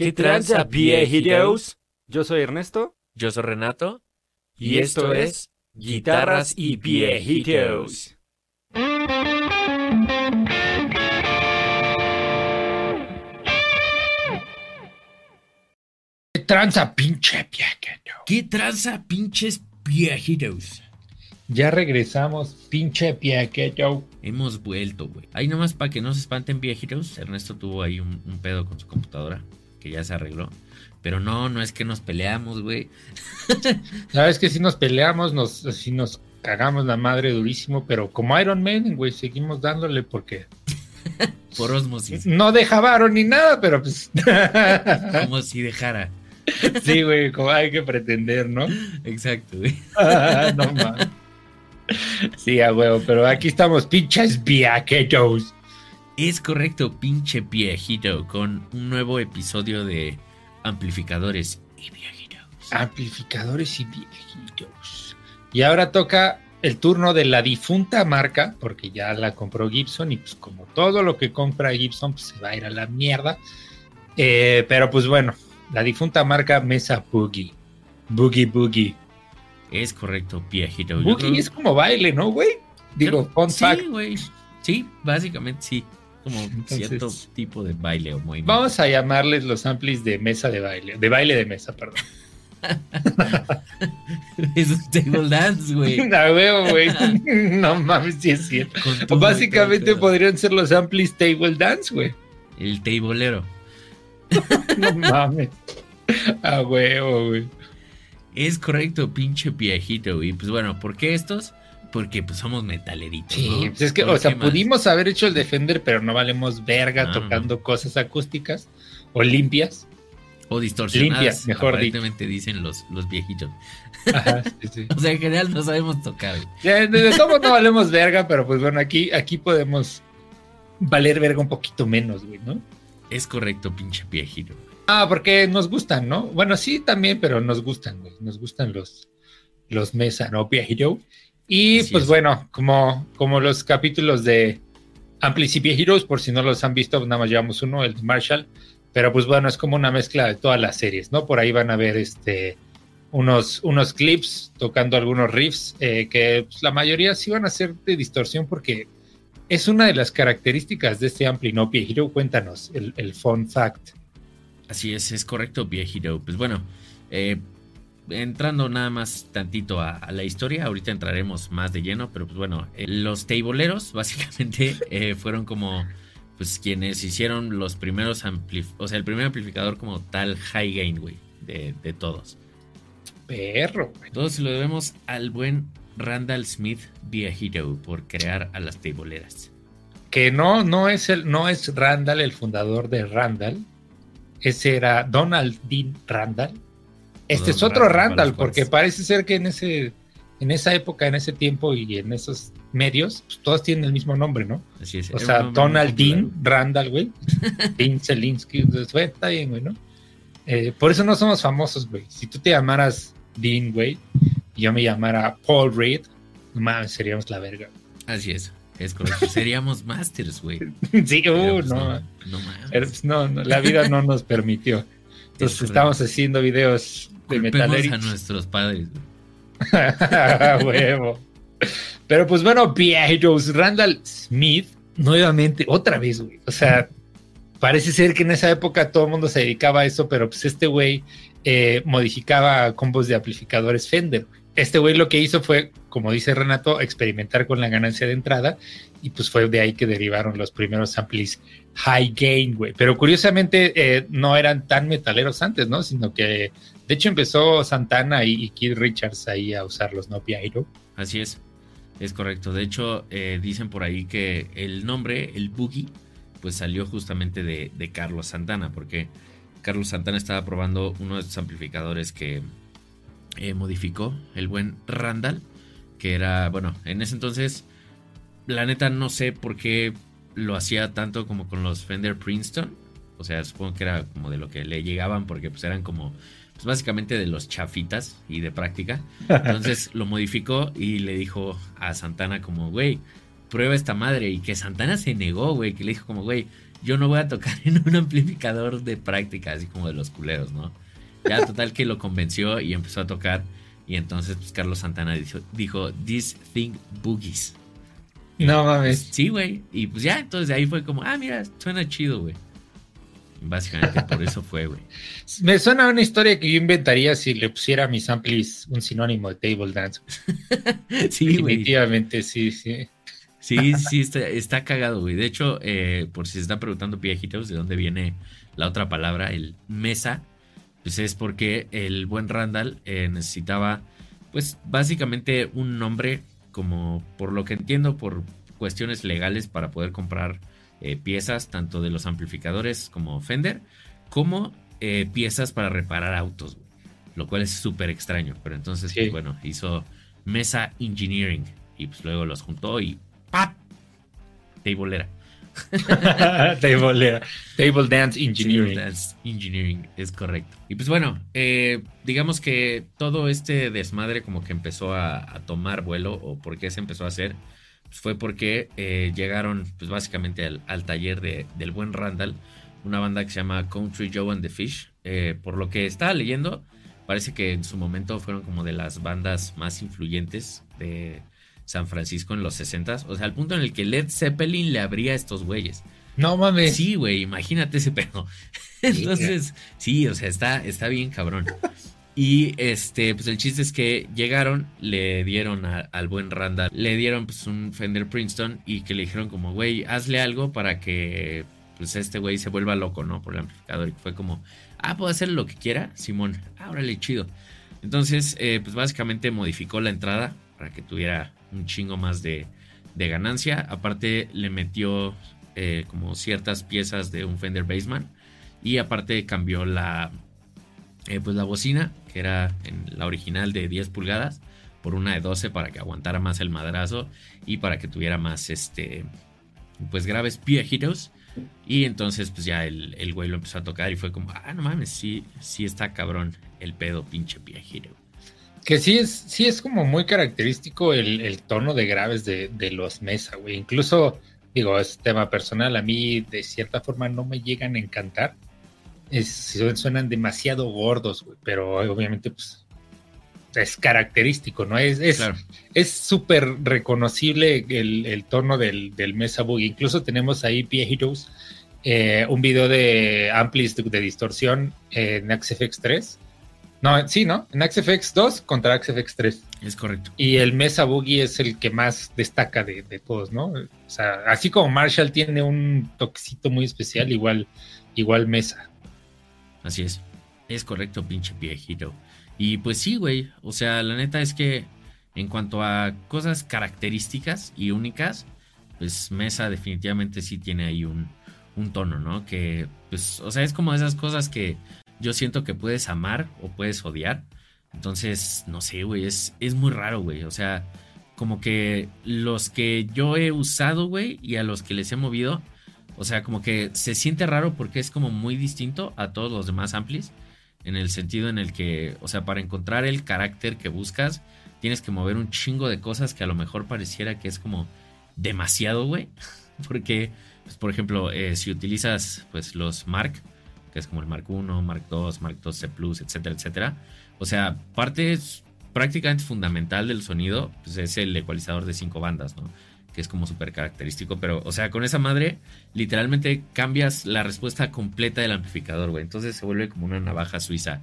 ¿Qué tranza, viejitos? Yo soy Ernesto Yo soy Renato y esto es Guitarras y Viejitos. ¿Qué tranza, pinche viejito? ¿Qué tranza, pinches viejitos? Ya regresamos, pinche viejito. Hemos vuelto, güey. Ahí nomás para que no se espanten viejitos. Ernesto tuvo ahí un, un pedo con su computadora que ya se arregló. Pero no, no es que nos peleamos, güey. Sabes que si nos peleamos, nos, si nos cagamos la madre durísimo, pero como Iron Man, güey, seguimos dándole porque Por osmosis. no dejaron ni nada, pero pues Como si dejara. sí, güey, como hay que pretender, ¿no? Exacto, güey. no mames. Sí, a huevo, pero aquí estamos, pinches viajetos. Es correcto, pinche viejito, con un nuevo episodio de Amplificadores y Viejitos. Amplificadores y viejitos. Y ahora toca el turno de la difunta marca, porque ya la compró Gibson y pues como todo lo que compra Gibson pues se va a ir a la mierda. Eh, pero pues bueno, la difunta marca Mesa Boogie. Boogie Boogie. Es correcto, viejito. Boogie creo- es como baile, ¿no, güey? Digo, fun fact. Sí, güey. Sí, básicamente sí. Como Entonces- cierto tipo de baile o movimiento. Vamos a llamarles los amplis de mesa de baile, de baile de mesa, perdón. es un table dance, güey. A huevo, güey. No mames, sí es cierto. Básicamente podrían ser los amplis table dance, güey. El tablero. No mames. A huevo, güey. Es correcto, pinche viejito. Y pues bueno, ¿por qué estos? Porque pues somos metaleritos. Sí, ¿no? pues es que, ¿Por o sea, más? pudimos haber hecho el Defender, pero no valemos verga No, tocando cosas acústicas o limpias. O distorsionadas. Limpia, mejor dicho. dicen los, los viejitos. Ajá, sí, sí. O sea, en general no sabemos tocar. Ya, De, todo no valemos verga, pero pues bueno, aquí, aquí podemos valer verga un poquito menos, güey, ¿no? Es correcto, pinche viejito. Ah, porque nos gustan, ¿no? Bueno, sí, también, pero nos gustan, güey. Nos gustan los, los Mesa, ¿no? Viejito. Y Así pues es. bueno, como, como los capítulos de Amplis y Viejitos, por si no los han visto, nada más llevamos uno, el de Marshall. Pero pues bueno, es como una mezcla de todas las series, ¿no? Por ahí van a ver este unos, unos clips tocando algunos riffs eh, que pues, la mayoría sí van a ser de distorsión porque es una de las características de este Ampli, ¿no? Viejito, cuéntanos el, el fun fact. Así es, es correcto, viejito. Pues bueno, eh, entrando nada más tantito a, a la historia, ahorita entraremos más de lleno, pero pues bueno, eh, los tableros básicamente eh, fueron como pues quienes hicieron los primeros amplificadores, o sea, el primer amplificador como tal high gain, güey, de, de todos. Perro, güey. Todos lo debemos al buen Randall Smith viejito por crear a las tableras. Que no, no es el, no es Randall, el fundador de Randall. Ese era Donald Dean Randall. Este es otro Randall porque parece ser que en ese, en esa época, en ese tiempo y en esos medios, pues, todos tienen el mismo nombre, ¿no? Así es. O sea, Donald Dean Randall, güey. Dean Zelinsky. Entonces, güey, está bien, güey, ¿no? Eh, por eso no somos famosos, güey. Si tú te llamaras Dean, güey, y yo me llamara Paul Reed, no mames, seríamos la verga. Así es, es correcto. Seríamos masters, güey. sí, uh, pues, no. no, no mames. Pues, no, no, la vida no nos permitió. Entonces estamos haciendo videos de a nuestros padres. Huevo. Pero pues bueno, viejos, Randall Smith, nuevamente, otra vez, güey. O sea, parece ser que en esa época todo el mundo se dedicaba a eso, pero pues este güey eh, modificaba combos de amplificadores Fender. Este güey lo que hizo fue, como dice Renato, experimentar con la ganancia de entrada y pues fue de ahí que derivaron los primeros amplis high gain, güey. Pero curiosamente eh, no eran tan metaleros antes, ¿no? Sino que de hecho empezó Santana y, y Keith Richards ahí a usarlos, ¿no? Piairo. Así es, es correcto. De hecho, eh, dicen por ahí que el nombre, el Boogie, pues salió justamente de, de Carlos Santana, porque Carlos Santana estaba probando uno de estos amplificadores que eh, modificó el buen Randall, que era, bueno, en ese entonces, la neta no sé por qué lo hacía tanto como con los Fender Princeton. O sea, supongo que era como de lo que le llegaban, porque pues eran como, pues básicamente de los chafitas y de práctica. Entonces lo modificó y le dijo a Santana como, güey, prueba esta madre. Y que Santana se negó, güey, que le dijo como, güey, yo no voy a tocar en un amplificador de práctica, así como de los culeros, ¿no? Ya total que lo convenció y empezó a tocar. Y entonces pues, Carlos Santana dijo, dijo, This Thing Boogies. No mames. Sí, güey. Y pues ya, entonces de ahí fue como, ah, mira, suena chido, güey. Básicamente por eso fue, güey. Me suena una historia que yo inventaría si le pusiera a mis amplis un sinónimo de table dance. sí. Definitivamente, sí, sí. Sí, sí, está, cagado, güey. De hecho, eh, por si se están preguntando, viejitos, de dónde viene la otra palabra, el mesa, pues es porque el buen Randall eh, necesitaba, pues básicamente un nombre, como por lo que entiendo, por cuestiones legales para poder comprar eh, piezas, tanto de los amplificadores como Fender, como eh, piezas para reparar autos, lo cual es súper extraño. Pero entonces, pues, bueno, hizo Mesa Engineering y pues luego los juntó y ¡pap! Tablera. Table, Table Dance Engineering. Table Dance Engineering, es correcto. Y pues bueno, eh, digamos que todo este desmadre como que empezó a, tomar vuelo, o por qué se empezó a hacer, pues fue porque eh, llegaron pues básicamente al, taller de, del buen Randall, una banda que se llama Country Joe and the Fish. Eh, por lo que estaba leyendo, parece que en su momento fueron como de las bandas más influyentes de, San Francisco en los 60 O sea, al punto en el que Led Zeppelin le abría a estos güeyes. No mames. Sí, güey, imagínate ese pedo. Entonces, sí, o sea, está, está bien cabrón. Y este, pues el chiste es que llegaron, le dieron al buen Randall, le dieron pues un Fender Princeton y que le dijeron como, güey, hazle algo para que pues este güey se vuelva loco, ¿no? Por el amplificador. Y fue como, ah, puedo hacer lo que quiera, Simón, ábrale chido. Entonces, eh, pues básicamente modificó la entrada para que tuviera un chingo más de, ganancia. Aparte le metió eh, como ciertas piezas de un Fender Bassman. Y aparte cambió la, eh, pues la bocina, que era en la original de 10 pulgadas, por una de 12 para que aguantara más el madrazo y para que tuviera más, este, pues graves viejitos. Y entonces pues ya el, el, güey lo empezó a tocar y fue como, ah, no mames, sí, sí está cabrón el pedo pinche viejito. Que sí es, sí es como muy característico el, tono de graves de, los Mesa, güey. Incluso, digo, es tema personal, a mí de cierta forma no me llegan a encantar. Es, suenan demasiado gordos, güey, pero obviamente, pues, es característico, ¿no? Es es súper reconocible el, tono del, Mesa Boogie. Incluso tenemos ahí viejitos eh, un video de amplis de, distorsión en XFX 3 no, sí, ¿no? En XFX 2 contra XFX 3. Es correcto. Y el Mesa Boogie es el que más destaca de, todos, ¿no? O sea, así como Marshall tiene un toquecito muy especial, igual, igual Mesa. Así es. Es correcto, pinche viejito. Y pues sí, güey. O sea, la neta es que en cuanto a cosas características y únicas, pues Mesa definitivamente sí tiene ahí un, tono, ¿no? Que, pues, o sea, es como esas cosas que yo siento que puedes amar o puedes odiar. Entonces, no sé, güey, es, es muy raro, güey. O sea, como que los que yo he usado, güey, y a los que les he movido, o sea, como que se siente raro porque es como muy distinto a todos los demás amplis. En el sentido en el que, o sea, para encontrar el carácter que buscas, tienes que mover un chingo de cosas que a lo mejor pareciera que es como demasiado, güey. Porque, pues, por ejemplo, eh, si utilizas pues los Mark, que es como el Mark 1, Mark 2, Mark 2 C Plus, etcétera, etcétera. O sea, parte prácticamente fundamental del sonido pues es el ecualizador de cinco bandas, ¿no? Es como súper característico, pero, o sea, con esa madre, literalmente cambias la respuesta completa del amplificador, güey. Entonces se vuelve como una navaja suiza.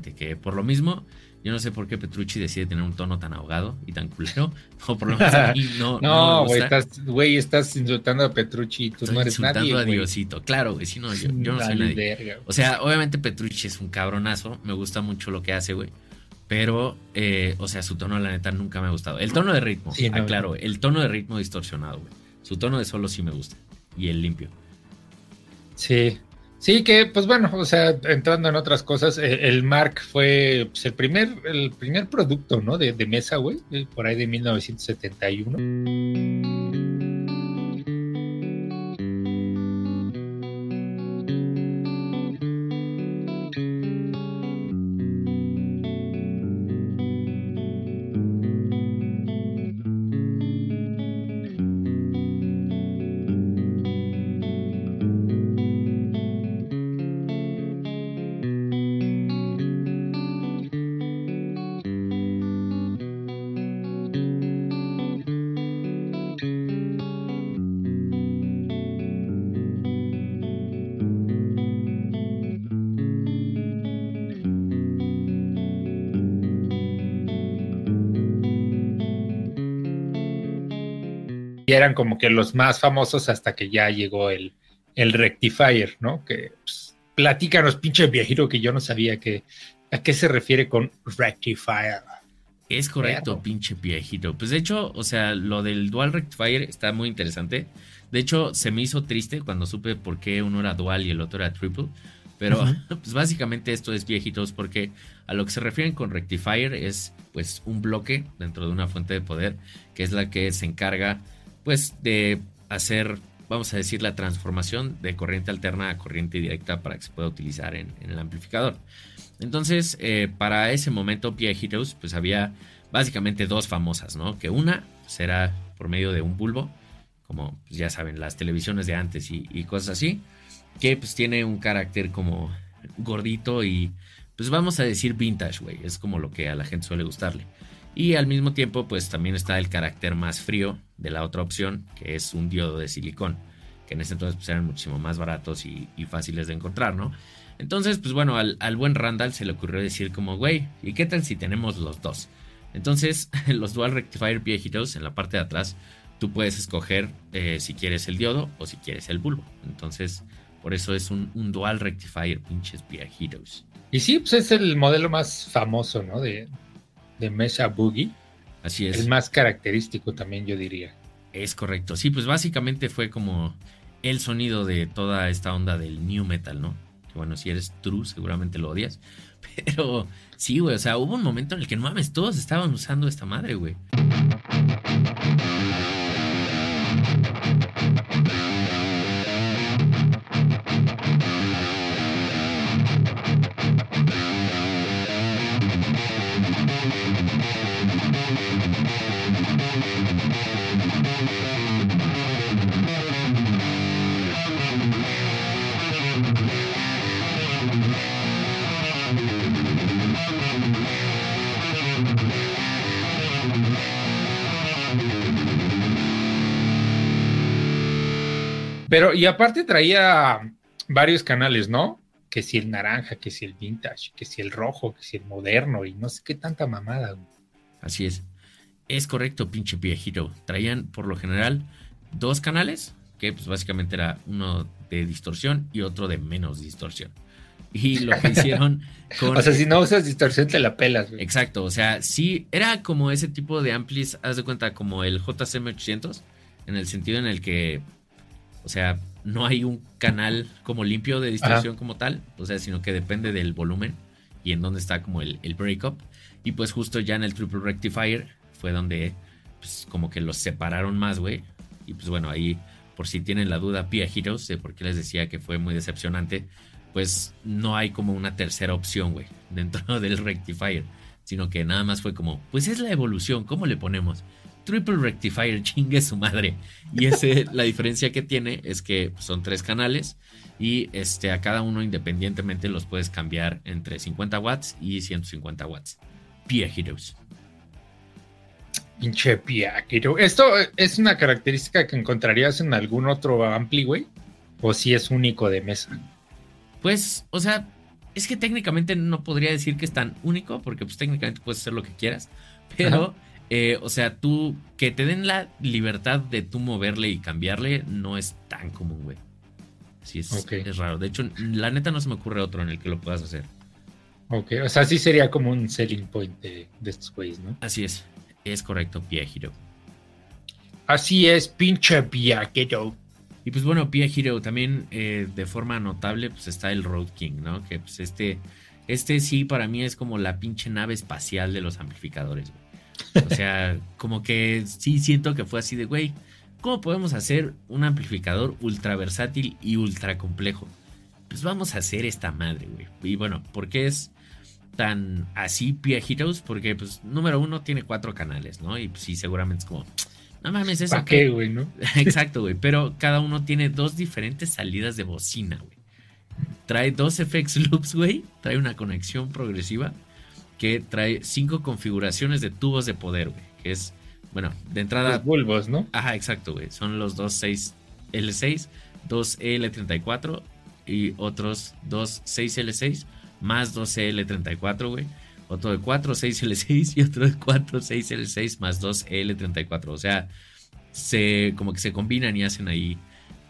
Que por lo mismo Yo no sé por qué Petrucci decide tener un tono tan ahogado y tan culero. O por lo menos a mí no. No, güey, estás, güey, estás insultando a Petrucci y tú no eres nadie. Insultando a Diosito. Claro, güey, si no, yo, yo no soy nadie. o sea, obviamente Petrucci es un cabronazo. Me gusta mucho lo que hace, güey. Pero, eh, o sea, su tono, la neta, nunca me ha gustado. El tono de ritmo, sí, aclaro, el tono de ritmo distorsionado, güey. Su tono de solo sí me gusta. Y el limpio. Sí, Sí, que pues bueno, o sea, entrando en otras cosas, eh, el Mark fue pues, el primer, el primer producto, ¿no? De, de mesa, güey, por ahí de 1971. Eran como que los más famosos hasta que ya llegó el, el Rectifier, ¿no? Que pues, platícanos, pinche viejito, que yo no sabía que, a qué se refiere con Rectifier. Es correcto, pinche viejito. Pues de hecho, o sea, lo del Dual Rectifier está muy interesante. De hecho, se me hizo triste cuando supe por qué uno era dual y el otro era triple. Pero pues básicamente esto es viejitos porque a lo que se refieren con rectifier es pues un bloque dentro de una fuente de poder que es la que se encarga pues de hacer, vamos a decir, la transformación de corriente alterna a corriente directa para que se pueda utilizar en, el amplificador. Entonces, eh, para ese momento, Heroes, pues había básicamente dos famosas, ¿no? Que una será por medio de un bulbo, como pues, ya saben, las televisiones de antes y, y, cosas así, que pues tiene un carácter como gordito y pues vamos a decir vintage, güey, es como lo que a la gente suele gustarle. Y al mismo tiempo, pues también está el carácter más frío de la otra opción, que es un diodo de silicón, que en ese entonces pues, eran muchísimo más baratos y, fáciles de encontrar, ¿no? Entonces, pues bueno, al, buen Randall se le ocurrió decir como, güey, ¿y qué tal si tenemos los dos? Entonces, los Dual Rectifier viejitos en la parte de atrás, tú puedes escoger eh, si quieres el diodo o si quieres el bulbo. Entonces, por eso es un, Dual Rectifier, pinches viejitos. Y sí, pues es el modelo más famoso, ¿no? De, de Mesa Boogie. Así es. El más característico también, yo diría. Es correcto. Sí, pues básicamente fue como el sonido de toda esta onda del new metal, ¿no? Que bueno, si eres true, seguramente lo odias. Pero sí, güey, o sea, hubo un momento en el que no mames, todos estaban usando esta madre, güey. Pero, y aparte traía varios canales, ¿no? Que si el naranja, que si el vintage, que si el rojo, que si el moderno, y no sé qué tanta mamada. Así es. Es correcto, pinche viejito. Traían por lo general dos canales, que pues básicamente era uno de distorsión y otro de menos distorsión. Y lo que hicieron con... o sea, si no usas distorsión te la pelas. Exacto, o sea, sí, era como ese tipo de amplis, haz de cuenta, como el JCM 800, en el sentido en el que o sea, no hay un canal como limpio de distorsión como tal, o sea, sino que depende del volumen y en dónde está como el, el breakup. Y pues justo ya en el Triple Rectifier fue donde pues como que los separaron más, güey. Y pues bueno, ahí por si tienen la duda, Pia Heroes, de por qué les decía que fue muy decepcionante, pues no hay como una tercera opción, güey, dentro del Rectifier, sino que nada más fue como, pues es la evolución, ¿cómo le ponemos? Triple Rectifier, chingue su madre. Y ese, la diferencia que tiene es que son tres canales y este, a cada uno independientemente los puedes cambiar entre 50 watts y 150 watts. Pia Heroes. Pinche Pia ¿Esto es una característica que encontrarías en algún otro ampli, güey? ¿O si es único de mesa? Pues, o sea, Es que técnicamente no podría decir que es tan único, porque pues técnicamente puedes hacer lo que quieras, pero, eh, o sea, tú, que te den la libertad de tú moverle y cambiarle, no es tan común, güey. Sí, es, es raro. De hecho, la neta no se me ocurre otro en el que lo puedas hacer. Ok, o sea, sí sería como un selling point de, estos güeyes, ¿no? Así es, es correcto, Pia Hero. Así es, pinche Pia Hero. Y pues bueno, Pia Hero también eh, de forma notable, pues está el Road King, ¿no? Que pues este, este sí para mí es como la pinche nave espacial de los amplificadores, güey. O sea, como que sí siento que fue así de, güey, ¿cómo podemos hacer un amplificador ultra versátil y ultra complejo? Pues vamos a hacer esta madre, güey. Y bueno, ¿por qué es tan así Pia Heroes? Porque, pues, número uno, tiene cuatro canales, ¿no? Y pues, sí, seguramente es como, no mames, eso. ¿Para qué, güey, no? Exacto, güey. Pero cada uno tiene dos diferentes salidas de bocina, güey. Trae dos FX loops, güey. Trae una conexión progresiva que trae cinco configuraciones de tubos de poder, güey. Que es bueno, de entrada. Los bulbos, ¿no? Ajá, exacto, güey. Son los dos 6 L6, dos L34 y otros dos 6L6 más dos L34, güey. Otro de 4 6L6 y otro de 4 6L6 más dos L34. O sea, se como que se combinan y hacen ahí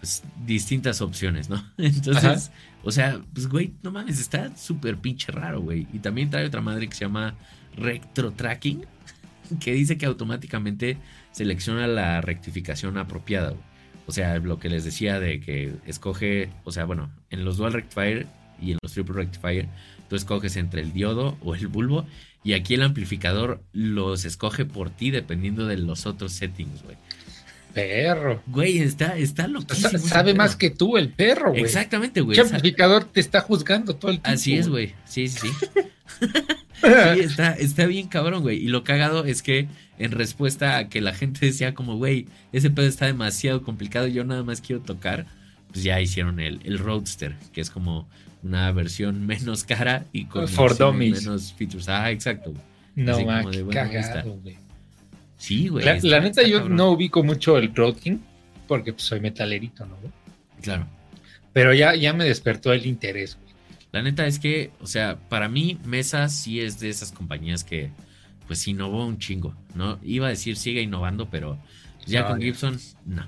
pues, distintas opciones, ¿no? Entonces, o sea, pues güey, no mames, está súper pinche raro, güey. Y también trae otra madre que se llama Retro Tracking que dice que automáticamente selecciona la rectificación apropiada. O sea, lo que les decía de que escoge, o sea, bueno, en los dual rectifier y en los triple rectifier, tú escoges entre el diodo o el bulbo y aquí el amplificador los escoge por ti dependiendo de los otros settings, güey. Perro. Güey, está, está loquísimo. Sabe más que tú el perro, güey. Exactamente, güey. El amplificador te está juzgando todo el tiempo. Así es, güey. Sí, sí, sí. sí, está, está bien cabrón, güey. Y lo cagado es que en respuesta a que la gente decía como, güey, ese pedo está demasiado complicado, yo nada más quiero tocar, pues ya hicieron el, el Roadster, que es como una versión menos cara y con menos features. Ah, exacto. No, man, cagado, güey. Sí, güey. La, neta, yo no ubico mucho el King, porque pues, soy metalerito, ¿no? Claro. Pero ya, ya me despertó el interés, güey. La neta es que, o sea, para mí Mesa sí es de esas compañías que pues innovó un chingo, ¿no? Iba a decir sigue innovando, pero ya con Gibson, no.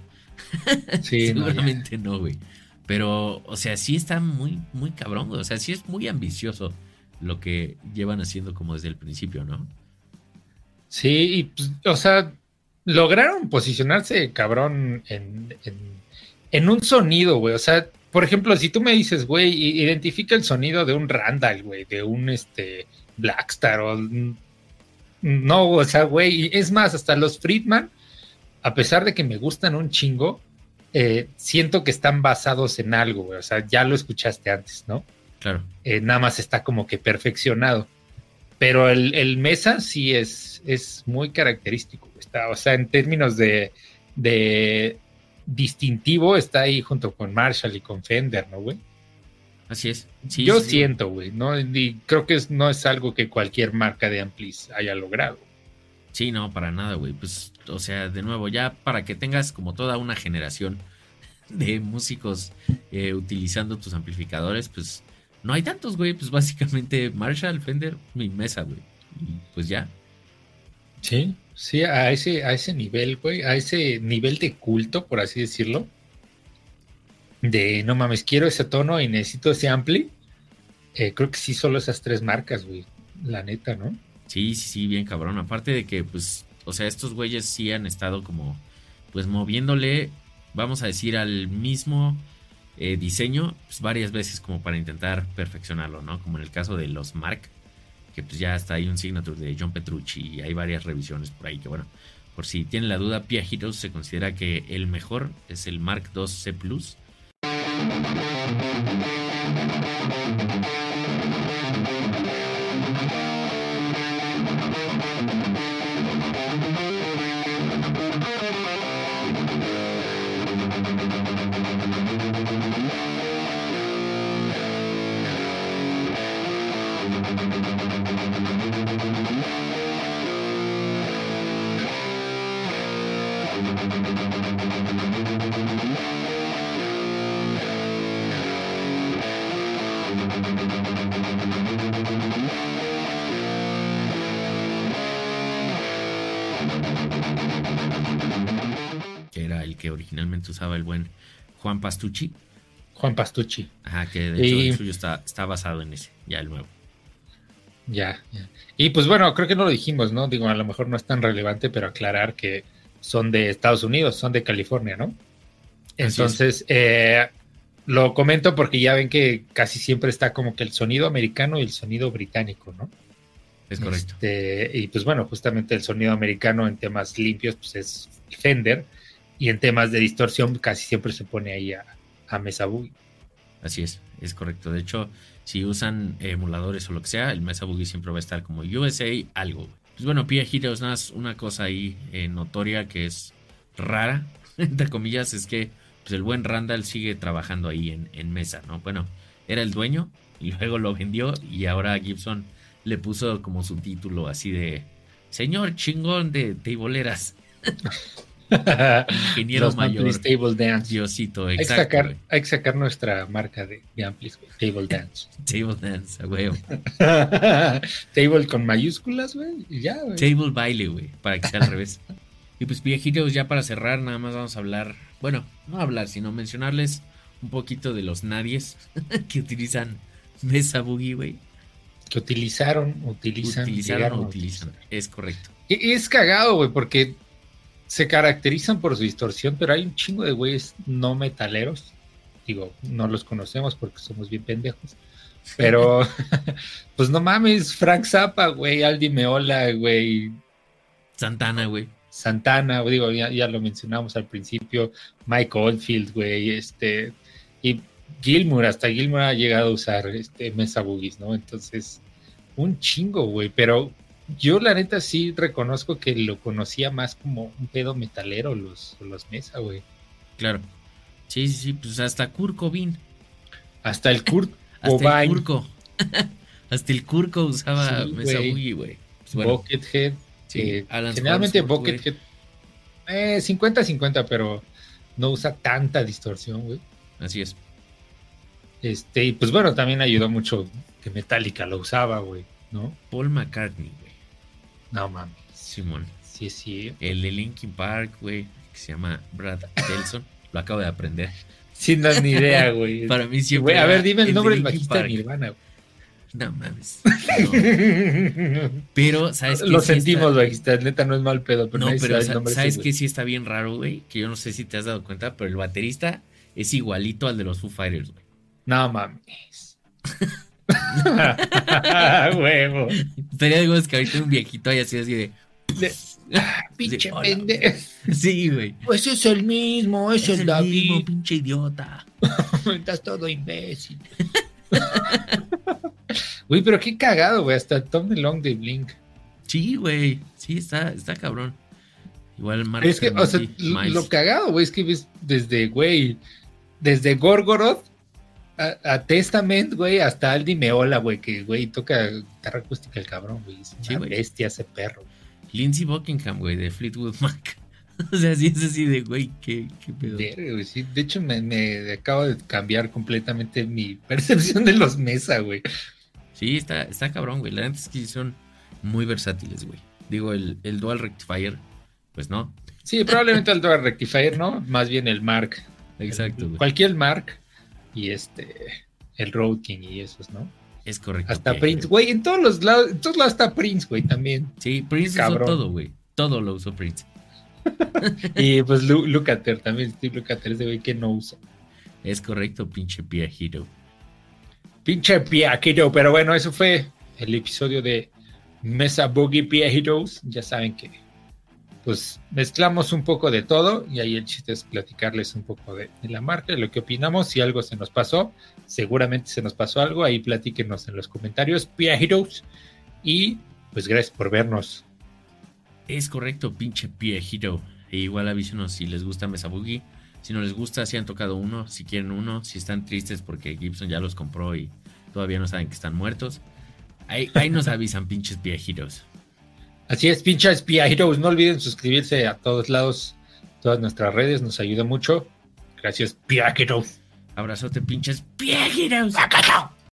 Sí, Seguramente no, güey. Pero, o sea, sí está muy, muy cabrón, güey. O sea, sí es muy ambicioso lo que llevan haciendo como desde el principio, ¿no? Sí, y pues, o sea, lograron posicionarse cabrón en, en, en un sonido, güey. O sea, por ejemplo, si tú me dices, güey, identifica el sonido de un Randall, güey, de un este Blackstar o no, o sea, güey, es más, hasta los Friedman, a pesar de que me gustan un chingo, eh, siento que están basados en algo, güey. O sea, ya lo escuchaste antes, ¿no? Claro. Eh, nada más está como que perfeccionado. Pero el, Mesa sí es, es muy característico. Está, o sea, en términos de, de distintivo está ahí junto con Marshall y con Fender, ¿no, güey? Así es. Yo siento, güey, ¿no? Y creo que no es algo que cualquier marca de amplis haya logrado. Sí, no, para nada, güey. Pues, o sea, de nuevo, ya para que tengas como toda una generación de músicos eh, utilizando tus amplificadores, pues no hay tantos, güey. Pues básicamente Marshall, Fender, mi mesa, güey. Y pues ya. Sí. Sí, a ese, a ese nivel, güey, a ese nivel de culto, por así decirlo. De no mames, quiero ese tono y necesito ese ampli. Eh, creo que sí, solo esas tres marcas, güey. La neta, ¿no? Sí, sí, sí, bien cabrón. Aparte de que, pues, o sea, estos güeyes sí han estado como, pues, moviéndole, vamos a decir, al mismo eh, diseño, pues, varias veces como para intentar perfeccionarlo, ¿no? Como en el caso de los Mark que pues ya está ahí un signature de John Petrucci y hay varias revisiones por ahí que bueno, por si tienen la duda, Pia Heroes se considera que el mejor es el Mark II C Plus. Usaba el buen Juan Pastucci. Juan Pastucci. Ajá, que de hecho el suyo está, está basado en ese, ya el nuevo. Ya, ya. Y pues bueno, creo que no lo dijimos, ¿no? Digo, a lo mejor no es tan relevante, pero aclarar que son de Estados Unidos, son de California, ¿no? Entonces, eh, lo comento porque ya ven que casi siempre está como que el sonido americano y el sonido británico, ¿no? Es correcto. Este, y pues bueno, justamente el sonido americano en temas limpios pues es Fender y en temas de distorsión casi siempre se pone ahí a, Mesa Boogie. Así es, es correcto. De hecho, si usan emuladores o lo que sea, el Mesa Boogie siempre va a estar como USA algo. Pues bueno, Pia Heroes, nada, una cosa ahí eh, notoria que es rara, entre comillas, es que pues el buen Randall sigue trabajando ahí en, en Mesa, ¿no? Bueno, era el dueño y luego lo vendió y ahora Gibson le puso como su título así de Señor chingón de teiboleras. Ingeniero mayor. Table Dance. Diosito, exacto. Hay que, sacar, hay que sacar nuestra marca de, de amplis, Table Dance. table Dance, a huevo. table con mayúsculas, güey, y ya, güey. Table baile, güey, para que sea al revés. Y pues viejitos, ya para cerrar, nada más vamos a hablar, bueno, no hablar, sino mencionarles un poquito de los nadies que utilizan Mesa Boogie, güey. Que utilizaron, utilizan. Utilizaron, utilizan. Es correcto. Y es cagado, güey, porque se caracterizan por su distorsión, pero hay un chingo de güeyes no metaleros. Digo, no los conocemos porque somos bien pendejos. Pero, pues no mames, Frank Zappa, güey, Aldi Meola, güey. Santana, güey. Santana, digo, ya, ya, lo mencionamos al principio, Mike Oldfield, güey, este, y Gilmour, hasta Gilmour ha llegado a usar este Mesa Boogies, ¿no? Entonces, un chingo, güey, pero yo la neta sí reconozco que lo conocía más como un pedo metalero los, los Mesa, güey. Claro. Sí, sí, sí, pues hasta Kurt Cobain. Hasta el Kurt hasta el Kurko. hasta el Kurko usaba Mesa Boogie, güey. Pues Buckethead. Sí, generalmente Buckethead. Eh, 50-50, pero no usa tanta distorsión, güey. Así es. Este, y pues bueno, también ayudó mucho que Metallica lo usaba, güey, ¿no? Paul McCartney. No mames. Simón. Sí, sí. El de Linkin Park, güey, que se llama Brad Delson. lo acabo de aprender. Sin dar ni idea, güey. Para mí siempre. Güey, a ver, dime el, nombre del bajista de Nirvana, güey. No mames. Pero, ¿sabes qué? Lo sentimos, bajista. Neta, no es mal pedo. Pero no, pero ¿sabes qué? Sí está bien raro, güey. Que yo no sé si te has dado cuenta, pero el baterista es igualito al de los Foo Fighters, güey. No mames. Huevo. Estaría de que ahorita un viejito haya sido así de. pinche pendejo. Sí, güey. Pues es el mismo, es, el, David. Mismo, pinche idiota. Estás todo imbécil. Güey, pero qué cagado, güey. Hasta Tom DeLong de Blink. Sí, güey. Sí, está, está cabrón. Igual Mark Es que, o sea, lo, cagado, güey, es que ves desde, güey, desde Gorgoroth a, Testament, güey, hasta Aldi Meola, güey, que, güey, toca guitarra acústica el cabrón, güey. Es una bestia ese perro. Lindsey Buckingham, güey, de Fleetwood Mac. o sea, sí es así de, güey, qué, qué pedo. De, sí. de hecho, me, me, acabo de cambiar completamente mi percepción de los Mesa, güey. Sí, está, está cabrón, güey. La verdad es que son muy versátiles, güey. Digo, el, el Dual Rectifier, pues no. Sí, probablemente el Dual Rectifier, ¿no? Más bien el Mark. Exacto. güey. cualquier Mark y este, el Road King y esos, ¿no? Es correcto. Hasta Prince, güey, en todos los lados, en todos lados está Prince, güey, también. Sí, Prince usó todo, güey. Todo lo usó Prince. y pues Lucater también, Steve Lucater es de güey que no usa. Es correcto, pinche Pia Hero. Pinche Pia Hero, pero bueno, eso fue el episodio de Mesa Boogie Pia Heroes. Ya saben que pues mezclamos un poco de todo y ahí el chiste es platicarles un poco de, la marca, de lo que opinamos, si algo se nos pasó, seguramente se nos pasó algo, ahí platíquenos en los comentarios, Pia y pues gracias por vernos. Es correcto, pinche Pia e igual avísenos si les gusta Mesa Boogie, si no les gusta, si han tocado uno, si quieren uno, si están tristes porque Gibson ya los compró y todavía no saben que están muertos, ahí, nos avisan pinches Pia. Así es, pinches Pia Heroes. No olviden suscribirse a todos lados, todas nuestras redes, nos ayuda mucho. Gracias, Pia Heroes. Abrazote, pinches Pia Heroes.